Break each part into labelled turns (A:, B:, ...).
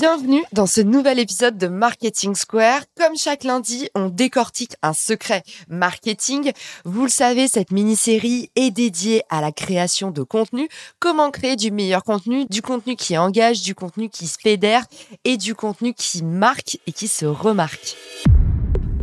A: Bienvenue dans ce nouvel épisode de Marketing Square. Comme chaque lundi, on décortique un secret marketing. Vous le savez, cette mini-série est dédiée à la création de contenu. Comment créer du meilleur contenu, du contenu qui engage, du contenu qui se fédère et du contenu qui marque et qui se remarque.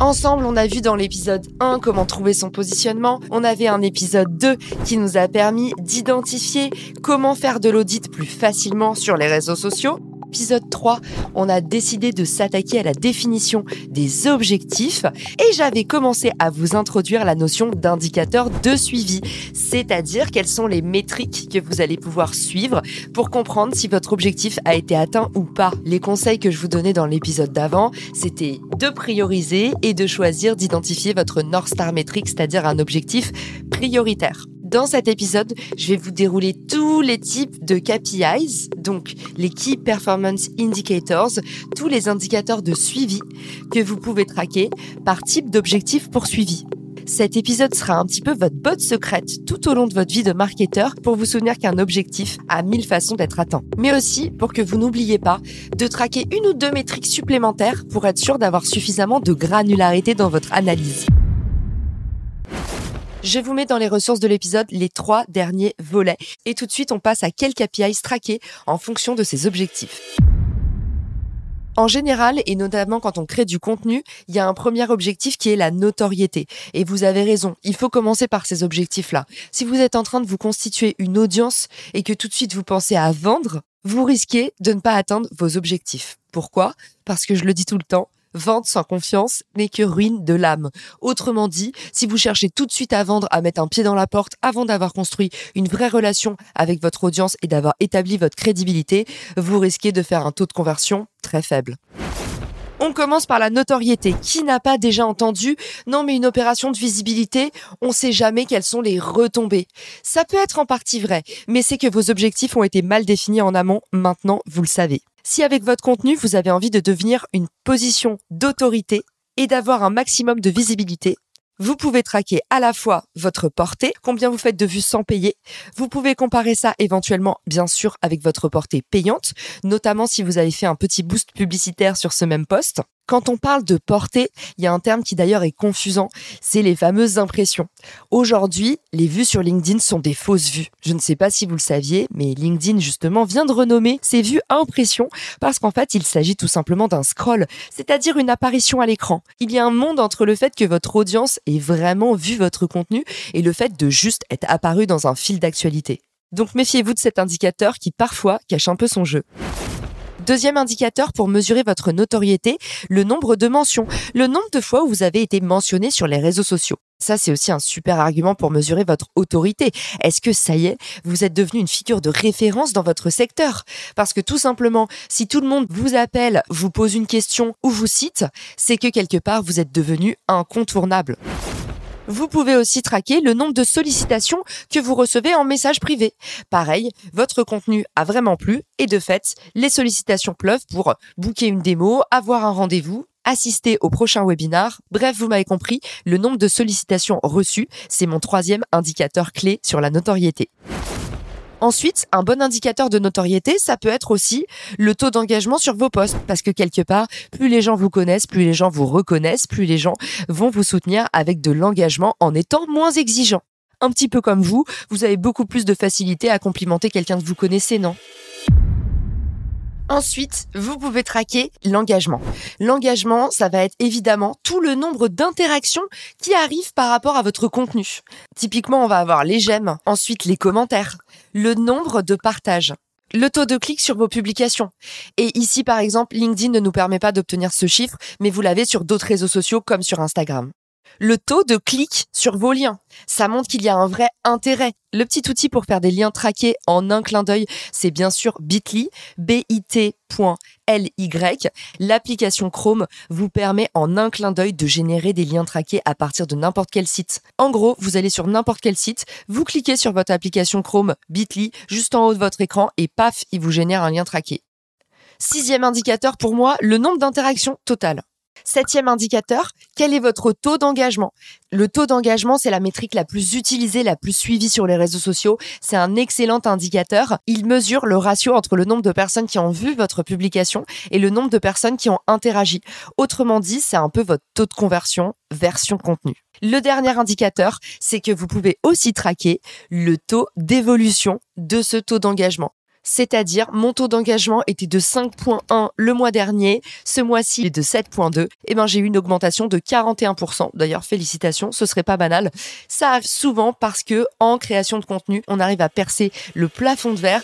A: Ensemble, on a vu dans l'épisode 1 comment trouver son positionnement. On avait un épisode 2 qui nous a permis d'identifier comment faire de l'audit plus facilement sur les réseaux sociaux épisode 3, on a décidé de s'attaquer à la définition des objectifs et j'avais commencé à vous introduire la notion d'indicateur de suivi, c'est-à-dire quelles sont les métriques que vous allez pouvoir suivre pour comprendre si votre objectif a été atteint ou pas. Les conseils que je vous donnais dans l'épisode d'avant, c'était de prioriser et de choisir d'identifier votre North Star Metric, c'est-à-dire un objectif prioritaire. Dans cet épisode, je vais vous dérouler tous les types de KPIs, donc les Key Performance Indicators, tous les indicateurs de suivi que vous pouvez traquer par type d'objectif poursuivi. Cet épisode sera un petit peu votre botte secrète tout au long de votre vie de marketeur pour vous souvenir qu'un objectif a mille façons d'être atteint. Mais aussi pour que vous n'oubliez pas de traquer une ou deux métriques supplémentaires pour être sûr d'avoir suffisamment de granularité dans votre analyse. Je vous mets dans les ressources de l'épisode les trois derniers volets. Et tout de suite, on passe à quel KPI traquer en fonction de ses objectifs. En général, et notamment quand on crée du contenu, il y a un premier objectif qui est la notoriété. Et vous avez raison, il faut commencer par ces objectifs-là. Si vous êtes en train de vous constituer une audience et que tout de suite vous pensez à vendre, vous risquez de ne pas atteindre vos objectifs. Pourquoi? Parce que je le dis tout le temps, Vente sans confiance n'est que ruine de l'âme. Autrement dit, si vous cherchez tout de suite à vendre, à mettre un pied dans la porte avant d'avoir construit une vraie relation avec votre audience et d'avoir établi votre crédibilité, vous risquez de faire un taux de conversion très faible. On commence par la notoriété. Qui n'a pas déjà entendu Non mais une opération de visibilité, on sait jamais quelles sont les retombées. Ça peut être en partie vrai, mais c'est que vos objectifs ont été mal définis en amont, maintenant vous le savez. Si avec votre contenu, vous avez envie de devenir une position d'autorité et d'avoir un maximum de visibilité, vous pouvez traquer à la fois votre portée, combien vous faites de vues sans payer. Vous pouvez comparer ça éventuellement, bien sûr, avec votre portée payante, notamment si vous avez fait un petit boost publicitaire sur ce même poste. Quand on parle de portée, il y a un terme qui d'ailleurs est confusant, c'est les fameuses impressions. Aujourd'hui, les vues sur LinkedIn sont des fausses vues. Je ne sais pas si vous le saviez, mais LinkedIn justement vient de renommer ces vues impressions parce qu'en fait, il s'agit tout simplement d'un scroll, c'est-à-dire une apparition à l'écran. Il y a un monde entre le fait que votre audience ait vraiment vu votre contenu et le fait de juste être apparu dans un fil d'actualité. Donc méfiez-vous de cet indicateur qui parfois cache un peu son jeu. Deuxième indicateur pour mesurer votre notoriété, le nombre de mentions, le nombre de fois où vous avez été mentionné sur les réseaux sociaux. Ça, c'est aussi un super argument pour mesurer votre autorité. Est-ce que ça y est, vous êtes devenu une figure de référence dans votre secteur? Parce que tout simplement, si tout le monde vous appelle, vous pose une question ou vous cite, c'est que quelque part, vous êtes devenu incontournable. Vous pouvez aussi traquer le nombre de sollicitations que vous recevez en message privé. Pareil, votre contenu a vraiment plu et de fait, les sollicitations pleuvent pour booker une démo, avoir un rendez-vous, assister au prochain webinar. Bref, vous m'avez compris, le nombre de sollicitations reçues, c'est mon troisième indicateur clé sur la notoriété. Ensuite, un bon indicateur de notoriété, ça peut être aussi le taux d'engagement sur vos posts. Parce que quelque part, plus les gens vous connaissent, plus les gens vous reconnaissent, plus les gens vont vous soutenir avec de l'engagement en étant moins exigeants. Un petit peu comme vous, vous avez beaucoup plus de facilité à complimenter quelqu'un que vous connaissez, non? Ensuite, vous pouvez traquer l'engagement. L'engagement, ça va être évidemment tout le nombre d'interactions qui arrivent par rapport à votre contenu. Typiquement, on va avoir les j'aime, ensuite les commentaires, le nombre de partages. le taux de clic sur vos publications. Et ici, par exemple, LinkedIn ne nous permet pas d'obtenir ce chiffre, mais vous l'avez sur d'autres réseaux sociaux comme sur Instagram le taux de clic sur vos liens. Ça montre qu'il y a un vrai intérêt. Le petit outil pour faire des liens traqués en un clin d'œil, c'est bien sûr Bitly, bit.ly. L'application Chrome vous permet en un clin d'œil de générer des liens traqués à partir de n'importe quel site. En gros, vous allez sur n'importe quel site, vous cliquez sur votre application Chrome Bitly juste en haut de votre écran et paf, il vous génère un lien traqué. Sixième indicateur pour moi, le nombre d'interactions totales. Septième indicateur, quel est votre taux d'engagement? Le taux d'engagement, c'est la métrique la plus utilisée, la plus suivie sur les réseaux sociaux. C'est un excellent indicateur. Il mesure le ratio entre le nombre de personnes qui ont vu votre publication et le nombre de personnes qui ont interagi. Autrement dit, c'est un peu votre taux de conversion version contenu. Le dernier indicateur, c'est que vous pouvez aussi traquer le taux d'évolution de ce taux d'engagement c'est-à-dire mon taux d'engagement était de 5.1 le mois dernier, ce mois-ci est de 7.2, et eh ben j'ai eu une augmentation de 41%. D'ailleurs, félicitations, ce serait pas banal. Ça arrive souvent parce que en création de contenu, on arrive à percer le plafond de verre.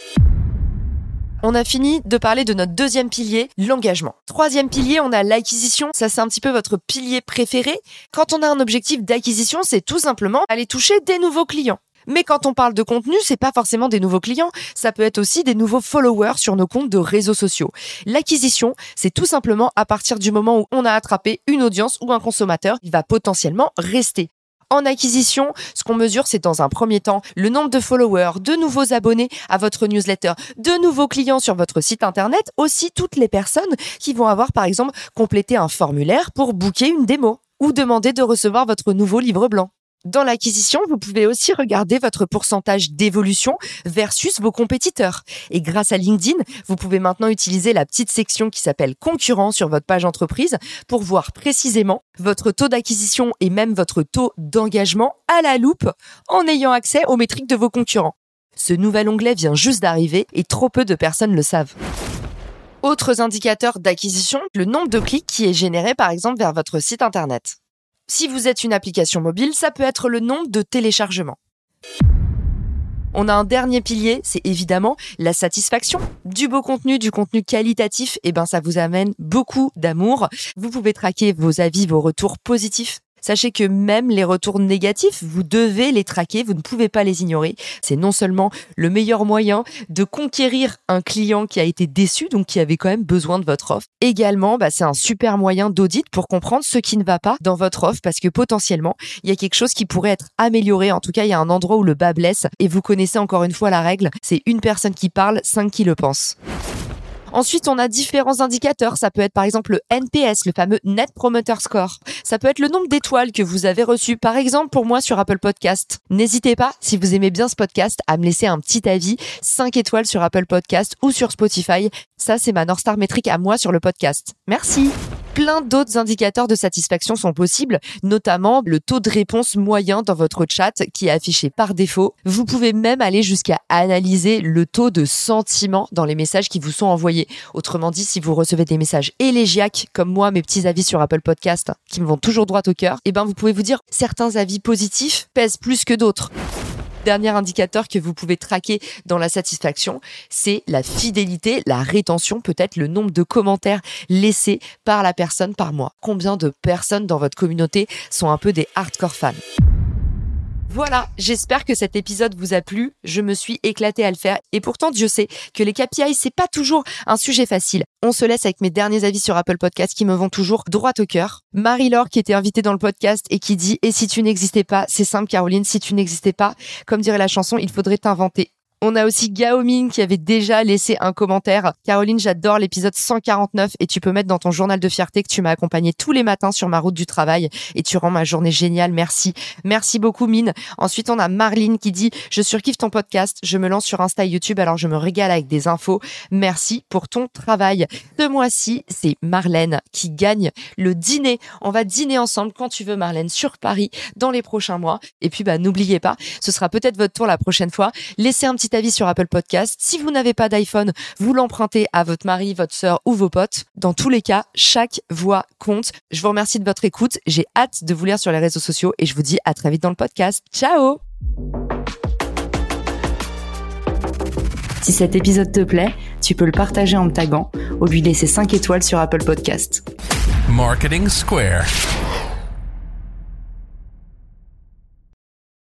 A: On a fini de parler de notre deuxième pilier, l'engagement. Troisième pilier, on a l'acquisition. Ça, c'est un petit peu votre pilier préféré. Quand on a un objectif d'acquisition, c'est tout simplement aller toucher des nouveaux clients. Mais quand on parle de contenu, c'est pas forcément des nouveaux clients, ça peut être aussi des nouveaux followers sur nos comptes de réseaux sociaux. L'acquisition, c'est tout simplement à partir du moment où on a attrapé une audience ou un consommateur, il va potentiellement rester. En acquisition, ce qu'on mesure, c'est dans un premier temps le nombre de followers, de nouveaux abonnés à votre newsletter, de nouveaux clients sur votre site internet, aussi toutes les personnes qui vont avoir par exemple complété un formulaire pour booker une démo ou demander de recevoir votre nouveau livre blanc. Dans l'acquisition, vous pouvez aussi regarder votre pourcentage d'évolution versus vos compétiteurs. Et grâce à LinkedIn, vous pouvez maintenant utiliser la petite section qui s'appelle concurrent sur votre page entreprise pour voir précisément votre taux d'acquisition et même votre taux d'engagement à la loupe en ayant accès aux métriques de vos concurrents. Ce nouvel onglet vient juste d'arriver et trop peu de personnes le savent. Autres indicateurs d'acquisition, le nombre de clics qui est généré par exemple vers votre site internet. Si vous êtes une application mobile, ça peut être le nombre de téléchargements. On a un dernier pilier, c'est évidemment la satisfaction. Du beau contenu, du contenu qualitatif, et eh ben ça vous amène beaucoup d'amour. Vous pouvez traquer vos avis, vos retours positifs Sachez que même les retours négatifs, vous devez les traquer, vous ne pouvez pas les ignorer. C'est non seulement le meilleur moyen de conquérir un client qui a été déçu, donc qui avait quand même besoin de votre offre. Également, bah, c'est un super moyen d'audit pour comprendre ce qui ne va pas dans votre offre parce que potentiellement, il y a quelque chose qui pourrait être amélioré. En tout cas, il y a un endroit où le bas blesse et vous connaissez encore une fois la règle. C'est une personne qui parle, cinq qui le pensent. Ensuite, on a différents indicateurs. Ça peut être par exemple le NPS, le fameux Net Promoter Score. Ça peut être le nombre d'étoiles que vous avez reçues, par exemple pour moi sur Apple Podcast. N'hésitez pas, si vous aimez bien ce podcast, à me laisser un petit avis, 5 étoiles sur Apple Podcast ou sur Spotify. Ça, c'est ma North Star métrique à moi sur le podcast. Merci plein d'autres indicateurs de satisfaction sont possibles, notamment le taux de réponse moyen dans votre chat qui est affiché par défaut. Vous pouvez même aller jusqu'à analyser le taux de sentiment dans les messages qui vous sont envoyés. Autrement dit, si vous recevez des messages élégiaques, comme moi, mes petits avis sur Apple Podcast, qui me vont toujours droit au cœur, eh ben, vous pouvez vous dire certains avis positifs pèsent plus que d'autres dernier indicateur que vous pouvez traquer dans la satisfaction, c'est la fidélité, la rétention, peut-être le nombre de commentaires laissés par la personne par mois. Combien de personnes dans votre communauté sont un peu des hardcore fans? Voilà, j'espère que cet épisode vous a plu. Je me suis éclatée à le faire et pourtant Dieu sait que les KPI c'est pas toujours un sujet facile. On se laisse avec mes derniers avis sur Apple Podcast qui me vont toujours droit au cœur. Marie-Laure qui était invitée dans le podcast et qui dit et si tu n'existais pas, c'est simple Caroline, si tu n'existais pas, comme dirait la chanson, il faudrait t'inventer. On a aussi Gaoming qui avait déjà laissé un commentaire. Caroline, j'adore l'épisode 149 et tu peux mettre dans ton journal de fierté que tu m'as accompagné tous les matins sur ma route du travail et tu rends ma journée géniale. Merci. Merci beaucoup, Mine. Ensuite, on a Marline qui dit, je surkiffe ton podcast. Je me lance sur Insta et YouTube alors je me régale avec des infos. Merci pour ton travail. Ce mois-ci, c'est Marlène qui gagne le dîner. On va dîner ensemble quand tu veux, Marlène, sur Paris dans les prochains mois. Et puis, bah, n'oubliez pas, ce sera peut-être votre tour la prochaine fois. Laissez un petit avis sur Apple Podcast. Si vous n'avez pas d'iPhone, vous l'empruntez à votre mari, votre sœur ou vos potes. Dans tous les cas, chaque voix compte. Je vous remercie de votre écoute. J'ai hâte de vous lire sur les réseaux sociaux et je vous dis à très vite dans le podcast. Ciao Si cet épisode te plaît, tu peux le partager en me taguant ou lui laisser 5 étoiles sur Apple Podcast.
B: Marketing Square.